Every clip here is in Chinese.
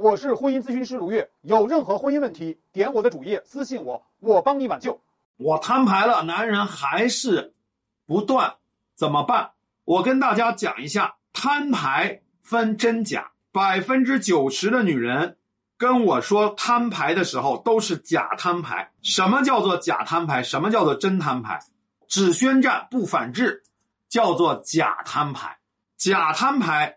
我是婚姻咨询师卢月，有任何婚姻问题，点我的主页私信我，我帮你挽救。我摊牌了，男人还是不断，怎么办？我跟大家讲一下，摊牌分真假，百分之九十的女人跟我说摊牌的时候都是假摊牌。什么叫做假摊牌？什么叫做真摊牌？只宣战不反制，叫做假摊牌。假摊牌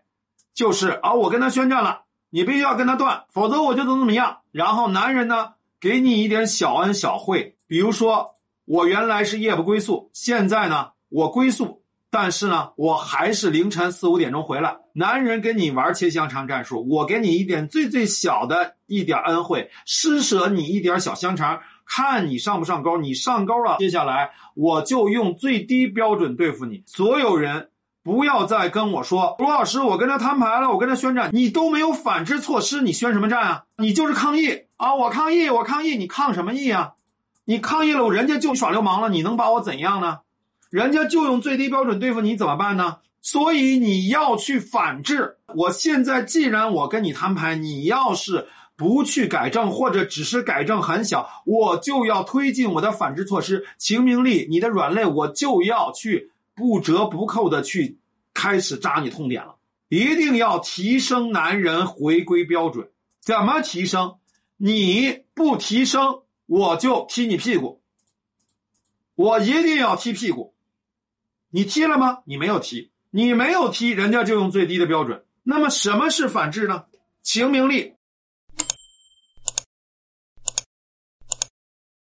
就是啊，我跟他宣战了。你必须要跟他断，否则我就怎么怎么样。然后男人呢，给你一点小恩小惠，比如说我原来是夜不归宿，现在呢我归宿，但是呢我还是凌晨四五点钟回来。男人跟你玩切香肠战术，我给你一点最最小的一点恩惠，施舍你一点小香肠，看你上不上钩。你上钩了，接下来我就用最低标准对付你。所有人。不要再跟我说，罗老师，我跟他摊牌了，我跟他宣战，你都没有反制措施，你宣什么战啊？你就是抗议啊！我抗议，我抗议，你抗什么议啊？你抗议了，人家就耍流氓了，你能把我怎样呢？人家就用最低标准对付你，怎么办呢？所以你要去反制。我现在既然我跟你摊牌，你要是不去改正，或者只是改正很小，我就要推进我的反制措施，秦明利，你的软肋，我就要去。不折不扣的去开始扎你痛点了，一定要提升男人回归标准。怎么提升？你不提升，我就踢你屁股。我一定要踢屁股。你踢了吗？你没有踢，你没有踢，人家就用最低的标准。那么什么是反制呢？秦明利